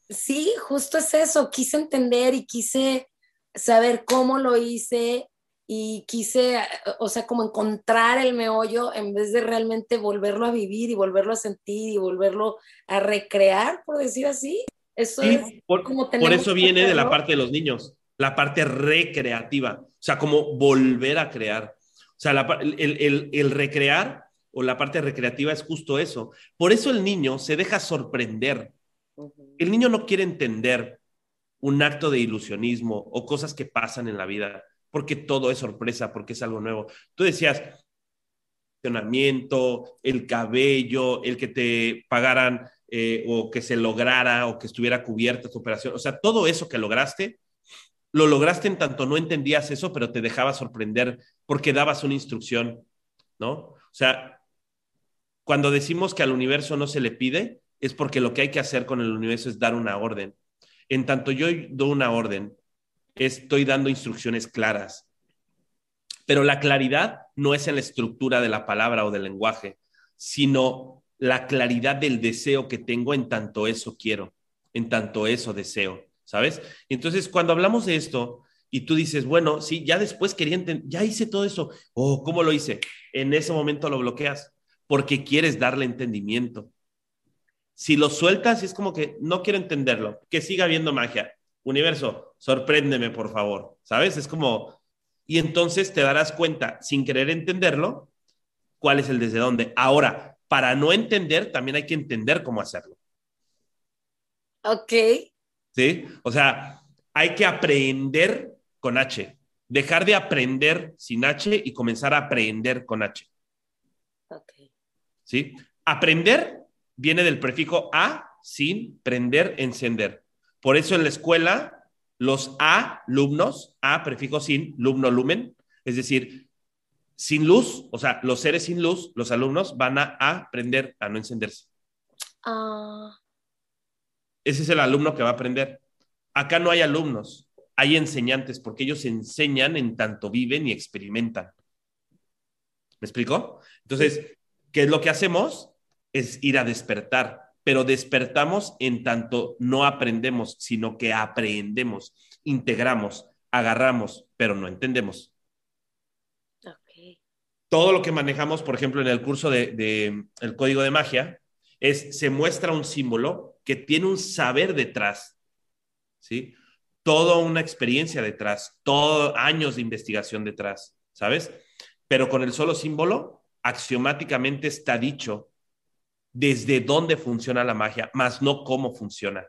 sí, justo es eso. Quise entender y quise saber cómo lo hice y quise, o sea, como encontrar el meollo en vez de realmente volverlo a vivir y volverlo a sentir y volverlo a recrear, por decir así. Eso es por, como por eso viene de la parte de los niños, la parte recreativa. O sea, como volver a crear. O sea, el, recrear o la parte recreativa es justo eso. Por eso el niño se deja sorprender. El niño no quiere entender un acto de ilusionismo o cosas que pasan en la vida, porque todo es sorpresa, porque es algo nuevo. Tú decías, el cabello, el que te pagaran eh, o que se lograra o que estuviera cubierta tu operación, o sea, todo eso que lograste lo lograste en tanto no entendías eso, pero te dejaba sorprender porque dabas una instrucción, ¿no? O sea, cuando decimos que al universo no se le pide, es porque lo que hay que hacer con el universo es dar una orden. En tanto yo doy una orden, estoy dando instrucciones claras. Pero la claridad no es en la estructura de la palabra o del lenguaje, sino la claridad del deseo que tengo en tanto eso quiero, en tanto eso deseo. ¿sabes? entonces, cuando hablamos de esto y tú dices, bueno, sí, ya después quería entender, ya hice todo eso, oh, ¿cómo lo hice? En ese momento lo bloqueas porque quieres darle entendimiento. Si lo sueltas, es como que no quiero entenderlo, que siga habiendo magia. Universo, sorpréndeme, por favor, ¿sabes? Es como, y entonces te darás cuenta, sin querer entenderlo, cuál es el desde dónde. Ahora, para no entender, también hay que entender cómo hacerlo. Ok, ¿sí? O sea, hay que aprender con H, dejar de aprender sin H y comenzar a aprender con H. Ok. ¿Sí? Aprender viene del prefijo a, sin, prender, encender. Por eso en la escuela, los alumnos, a prefijo sin, lumno, lumen, es decir, sin luz, o sea, los seres sin luz, los alumnos van a aprender a no encenderse. Ah. Ese es el alumno que va a aprender. Acá no hay alumnos, hay enseñantes, porque ellos enseñan en tanto viven y experimentan. ¿Me explico? Entonces, ¿qué es lo que hacemos? Es ir a despertar, pero despertamos en tanto no aprendemos, sino que aprendemos, integramos, agarramos, pero no entendemos. Todo lo que manejamos, por ejemplo, en el curso de, de, el código de magia, es se muestra un símbolo que tiene un saber detrás, ¿sí? Toda una experiencia detrás, todos años de investigación detrás, ¿sabes? Pero con el solo símbolo, axiomáticamente está dicho desde dónde funciona la magia, más no cómo funciona.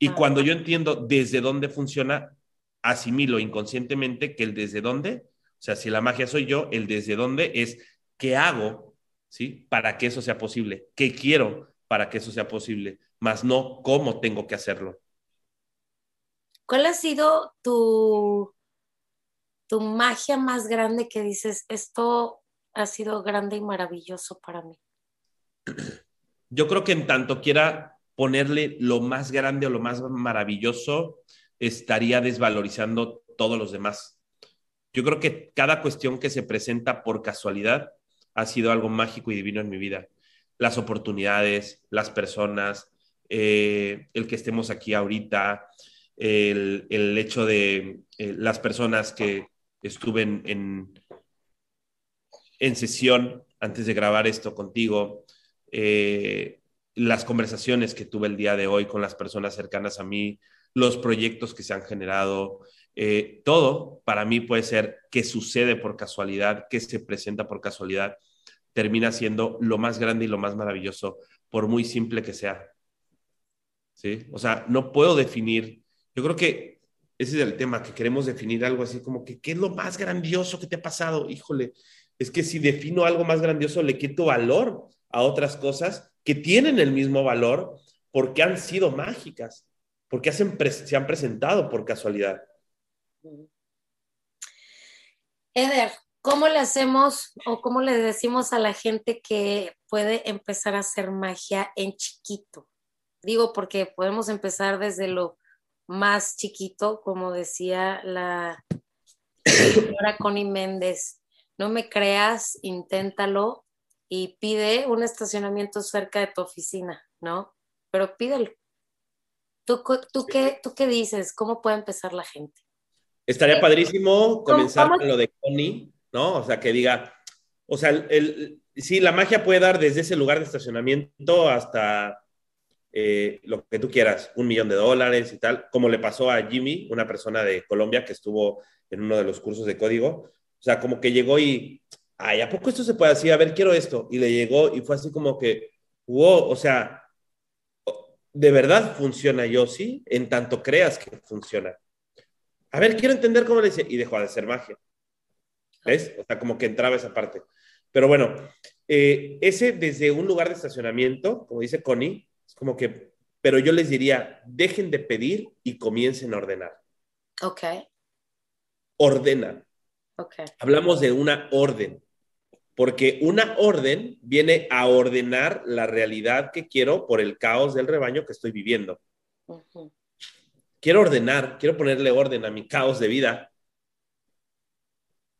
Y cuando yo entiendo desde dónde funciona, asimilo inconscientemente que el desde dónde, o sea, si la magia soy yo, el desde dónde es qué hago, ¿sí? Para que eso sea posible, qué quiero para que eso sea posible, más no cómo tengo que hacerlo. ¿Cuál ha sido tu, tu magia más grande que dices, esto ha sido grande y maravilloso para mí? Yo creo que en tanto quiera ponerle lo más grande o lo más maravilloso, estaría desvalorizando todos los demás. Yo creo que cada cuestión que se presenta por casualidad ha sido algo mágico y divino en mi vida. Las oportunidades, las personas, eh, el que estemos aquí ahorita, el, hecho de eh, las personas que estuve en, en, sesión antes de grabar esto contigo, eh, las conversaciones que tuve el día de hoy con las personas cercanas a mí, los proyectos que se han generado, eh, todo para mí puede ser que sucede por casualidad, que se presenta por casualidad, termina siendo lo más grande y lo más maravilloso, por muy simple que sea. ¿Sí? O sea, no puedo definir, yo creo que ese es el tema, que queremos definir algo así como que, ¿qué es lo más grandioso que te ha pasado? Híjole, es que si defino algo más grandioso, le quito valor a otras cosas que tienen el mismo valor porque han sido mágicas, porque se han presentado por casualidad. Eder, ¿cómo le hacemos o cómo le decimos a la gente que puede empezar a hacer magia en chiquito? Digo, porque podemos empezar desde lo más chiquito, como decía la señora Connie Méndez. No me creas, inténtalo, y pide un estacionamiento cerca de tu oficina, ¿no? Pero pídelo. ¿Tú, tú, qué, ¿Tú qué dices? ¿Cómo puede empezar la gente? Estaría padrísimo comenzar con lo de Connie, ¿no? O sea, que diga, o sea, el, sí, la magia puede dar desde ese lugar de estacionamiento hasta eh, lo que tú quieras, un millón de dólares y tal, como le pasó a Jimmy, una persona de Colombia que estuvo en uno de los cursos de código. O sea, como que llegó y ay, ¿a poco esto se puede así? A ver, quiero esto. Y le llegó y fue así como que, wow, o sea, de verdad funciona yo, sí, en tanto creas que funciona. A ver, quiero entender cómo le dice, y dejó de ser magia. ¿Ves? O sea, como que entraba esa parte. Pero bueno, eh, ese desde un lugar de estacionamiento, como dice Connie, es como que, pero yo les diría, dejen de pedir y comiencen a ordenar. Ok. Ordena. Ok. Hablamos de una orden porque una orden viene a ordenar la realidad que quiero por el caos del rebaño que estoy viviendo. Quiero ordenar, quiero ponerle orden a mi caos de vida.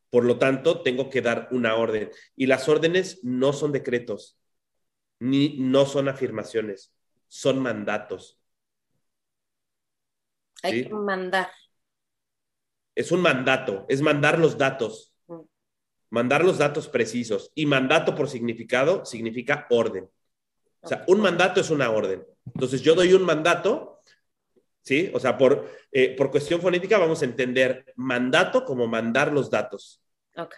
Por lo tanto, tengo que dar una orden. Y las órdenes no son decretos, ni no son afirmaciones, son mandatos. Hay que mandar. Es un mandato, es mandar los datos mandar los datos precisos. Y mandato por significado significa orden. O sea, un mandato es una orden. Entonces, yo doy un mandato, ¿sí? O sea, por, eh, por cuestión fonética vamos a entender mandato como mandar los datos. Ok.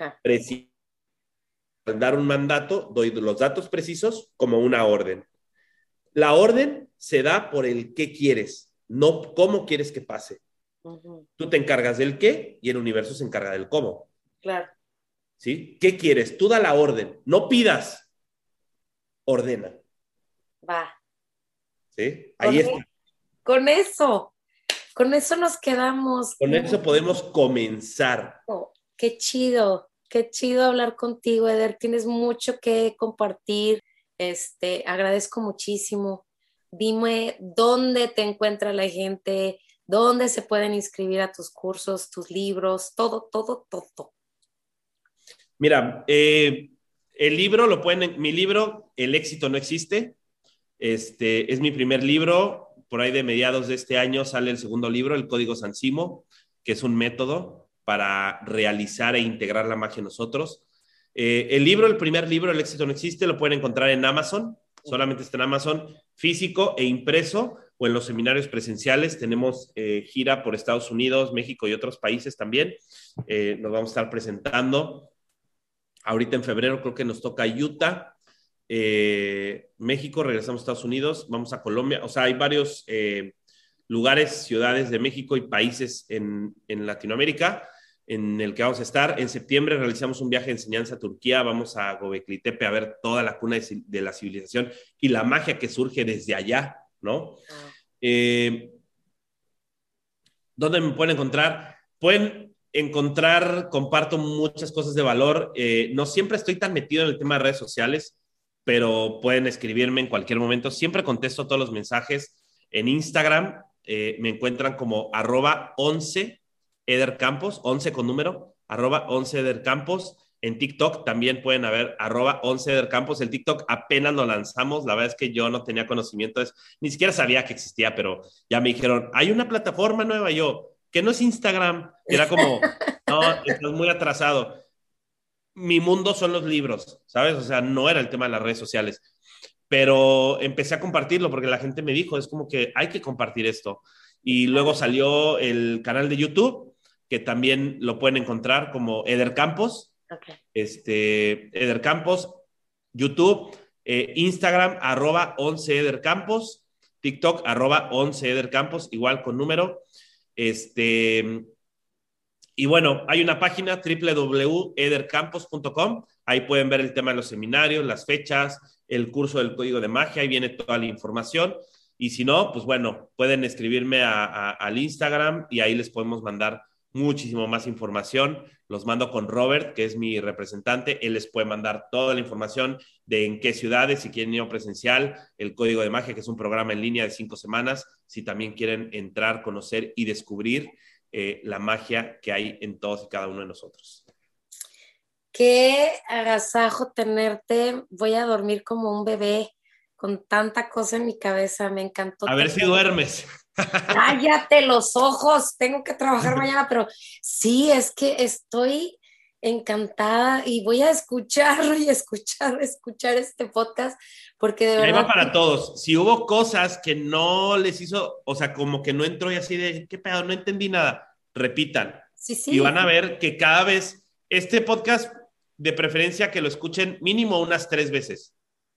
Al dar un mandato, doy los datos precisos como una orden. La orden se da por el qué quieres, no cómo quieres que pase. Tú te encargas del qué y el universo se encarga del cómo. Claro. ¿Sí? ¿Qué quieres? Tú da la orden, no pidas, ordena. Va. ¿Sí? Ahí está. Con eso, con eso nos quedamos. Con eso podemos comenzar. Oh, qué chido, qué chido hablar contigo, Eder. Tienes mucho que compartir. Este, agradezco muchísimo. Dime dónde te encuentra la gente, dónde se pueden inscribir a tus cursos, tus libros, todo, todo, todo. Mira, eh, el libro lo pueden, mi libro, El éxito no existe, este, es mi primer libro, por ahí de mediados de este año sale el segundo libro, el Código Sansimo, que es un método para realizar e integrar la magia en nosotros. Eh, el libro, el primer libro, El éxito no existe, lo pueden encontrar en Amazon, solamente está en Amazon, físico e impreso, o en los seminarios presenciales. Tenemos eh, gira por Estados Unidos, México y otros países también. Nos vamos a estar presentando. Ahorita en febrero creo que nos toca Utah, México, regresamos a Estados Unidos, vamos a Colombia. O sea, hay varios lugares, ciudades de México y países en, en Latinoamérica en el que vamos a estar. En septiembre realizamos un viaje de enseñanza a Turquía, vamos a Gobekli a ver toda la cuna de, la civilización y la magia que surge desde allá, ¿no? Ah. Eh, ¿Dónde me pueden encontrar? Pueden encontrar, comparto muchas cosas de valor. Eh, no siempre estoy tan metido en el tema de redes sociales, pero pueden escribirme en cualquier momento. Siempre contesto todos los mensajes. En Instagram eh, me encuentran como arroba 11 Eder Campos, 11 con número, arroba 11 Eder Campos. En TikTok también pueden haber arroba 11 Eder Campos. El TikTok apenas lo lanzamos. La verdad es que yo no tenía conocimiento, ni siquiera sabía que existía, pero ya me dijeron, hay una plataforma nueva. Yo, que no es Instagram. Era como, [LAUGHS] no, estás muy atrasado. Mi mundo son los libros, ¿sabes? O sea, no era el tema de las redes sociales. Pero empecé a compartirlo porque la gente me dijo, es como que hay que compartir esto. Y luego salió el canal de YouTube que también lo pueden encontrar como Eder Campos. Este, Eder Campos, YouTube, eh, Instagram, arroba 11 Eder Campos, TikTok, arroba 11 Eder Campos, igual con número. Este, y bueno, hay una página www.edercampos.com. Ahí pueden ver el tema de los seminarios, las fechas, el curso del código de magia. Ahí viene toda la información. Y si no, pues bueno, pueden escribirme al Instagram y ahí les podemos mandar muchísimo más información. Los mando con Robert, que es mi representante. Él les puede mandar toda la información de en qué ciudades, si quieren ir a presencial, el Código de Magia, que es un programa en línea de cinco semanas, si también quieren entrar, conocer y descubrir eh, la magia que hay en todos y cada uno de nosotros. Qué agasajo tenerte. Voy a dormir como un bebé con tanta cosa en mi cabeza. Me encantó. A ver si duermes. Cállate los ojos, tengo que trabajar mañana, pero sí, es que estoy encantada y voy a escucharlo y escuchar, escuchar este podcast porque de verdad... para todos. Si hubo cosas que no les hizo, o sea, como que no entró y así de, ¿qué pedo? No entendí nada. Repitan. Sí, sí. Y van a ver que cada vez este podcast, de preferencia que lo escuchen mínimo unas tres veces.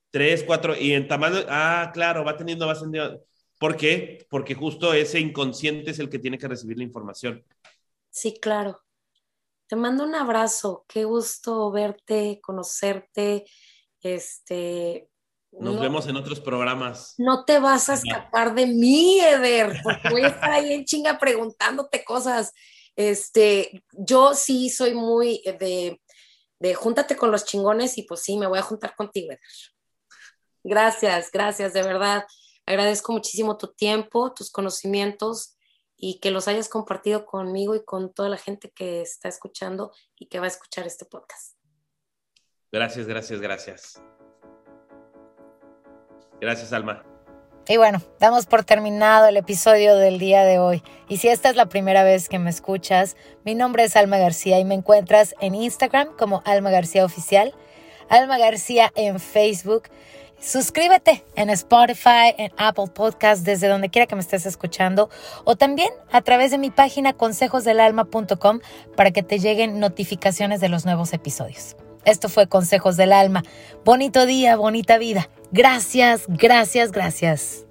Tres, cuatro, y en tamaño, ah, claro, va teniendo, va teniendo ¿Por qué? Porque justo ese inconsciente es el que tiene que recibir la información. Sí, claro. Te mando un abrazo. Qué gusto verte, conocerte. Este. Nos vemos en otros programas. No te vas a escapar de mí, Eder, porque voy a estar ahí en chinga preguntándote cosas. Este, yo sí soy muy de, de júntate con los chingones y pues sí, me voy a juntar contigo, Eder. Gracias, gracias, de verdad. Agradezco muchísimo tu tiempo, tus conocimientos y que los hayas compartido conmigo y con toda la gente que está escuchando y que va a escuchar este podcast. Gracias, gracias, gracias. Gracias, Alma. Y bueno, damos por terminado el episodio del día de hoy. Y si esta es la primera vez que me escuchas, mi nombre es Alma García y me encuentras en Instagram como Alma García Oficial, Alma García en Facebook Suscríbete en Spotify, en Apple Podcast, desde donde quiera que me estés escuchando, o también a través de mi página consejosdelalma.com para que te lleguen notificaciones de los nuevos episodios. Esto fue Consejos del Alma. Bonito día, bonita vida. Gracias, gracias, gracias.